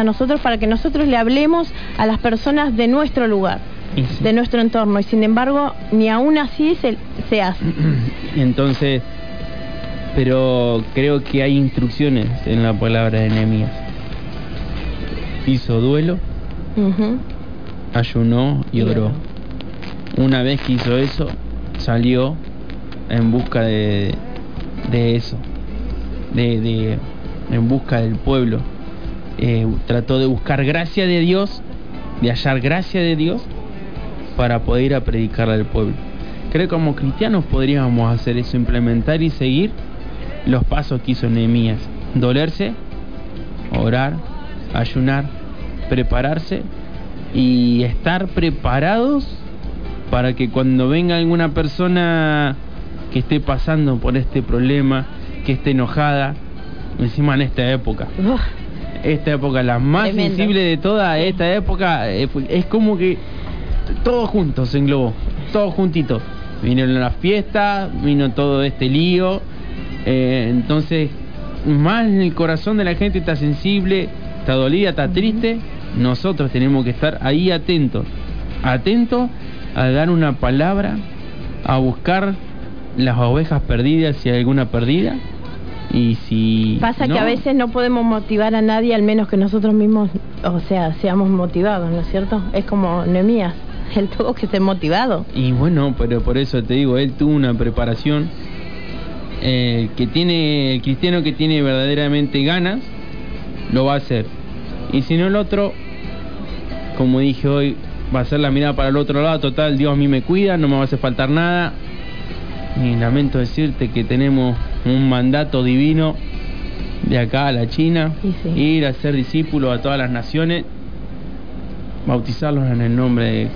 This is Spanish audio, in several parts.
a nosotros para que nosotros le hablemos a las personas de nuestro lugar, sí. de nuestro entorno. Y sin embargo, ni aún así se, se hace. Entonces, pero creo que hay instrucciones en la palabra de Nehemías. Hizo duelo, ayunó y oró. Una vez que hizo eso, salió en busca de, de eso, de, de- en busca del pueblo. Eh, trató de buscar gracia de Dios, de hallar gracia de Dios para poder ir a predicarle al pueblo. Creo que como cristianos podríamos hacer eso, implementar y seguir los pasos que hizo Nehemías. Dolerse, orar, ayunar, prepararse y estar preparados para que cuando venga alguna persona que esté pasando por este problema, que esté enojada, encima en esta época, esta época la más Tremendo. sensible de toda esta época eh, es como que todos juntos se englobó, todos juntitos. Vinieron las fiestas, vino todo este lío, eh, entonces más el corazón de la gente está sensible, está dolida, está triste. Nosotros tenemos que estar ahí atentos, atentos a dar una palabra, a buscar las ovejas perdidas si hay alguna perdida. Y si Pasa que a veces no podemos motivar a nadie, al menos que nosotros mismos, o sea, seamos motivados, ¿no es cierto? Es como Nemías, él tuvo que ser motivado. Y bueno, pero por eso te digo, él tuvo una preparación eh, que tiene, el cristiano que tiene verdaderamente ganas, lo va a hacer. Y si no el otro, como dije hoy, va a ser la mirada para el otro lado, total, Dios a mí me cuida, no me va a hacer faltar nada. Y lamento decirte que tenemos un mandato divino de acá a la China, sí. ir a ser discípulos a todas las naciones, bautizarlos en el nombre de-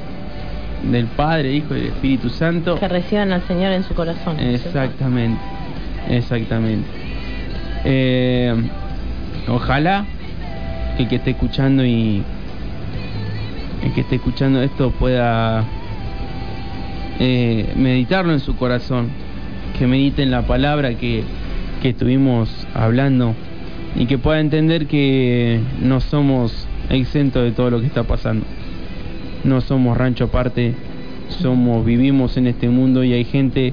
del Padre, Hijo y del Espíritu Santo. Que reciban al Señor en su corazón. Exactamente, exactamente. Eh, ojalá que el que esté escuchando y el que esté escuchando esto pueda eh, meditarlo en su corazón, que mediten la palabra que, que estuvimos hablando y que pueda entender que no somos exentos de todo lo que está pasando. No somos rancho aparte, somos vivimos en este mundo y hay gente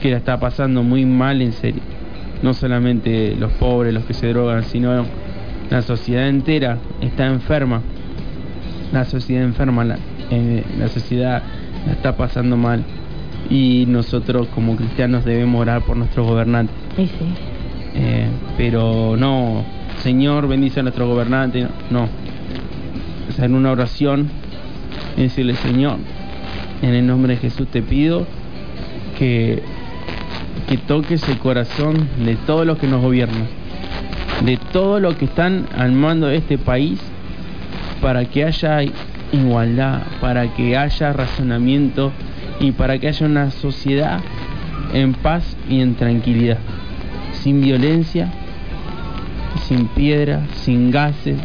que la está pasando muy mal en serio. No solamente los pobres, los que se drogan, sino la sociedad entera está enferma. La sociedad enferma, la, eh, la sociedad la está pasando mal. Y nosotros como cristianos debemos orar por nuestros gobernantes. Y sí. Eh, pero no, Señor, bendice a nuestro gobernante. No. Hacer una oración decirle, Señor, en el nombre de Jesús te pido que, que toques el corazón de todos los que nos gobiernan, de todos los que están al mando de este país, para que haya igualdad, para que haya razonamiento y para que haya una sociedad en paz y en tranquilidad, sin violencia, sin piedra, sin gases,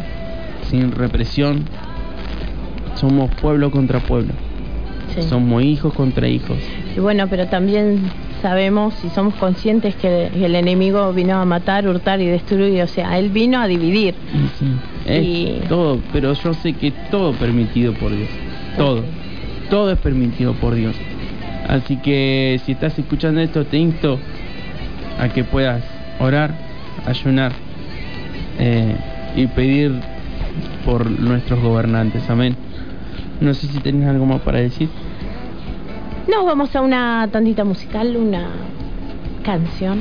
sin represión. Somos pueblo contra pueblo, sí. somos hijos contra hijos. Y bueno, pero también sabemos y somos conscientes que el enemigo vino a matar, hurtar y destruir. O sea, él vino a dividir. Sí, es Y- todo, pero yo sé que todo permitido por Dios, todo, todo es permitido por Dios. Así que si estás escuchando esto, te insto a que puedas orar, ayunar eh, y pedir por nuestros gobernantes. Amén. No sé si tenés algo más para decir. Nos vamos a una tandita musical, una canción.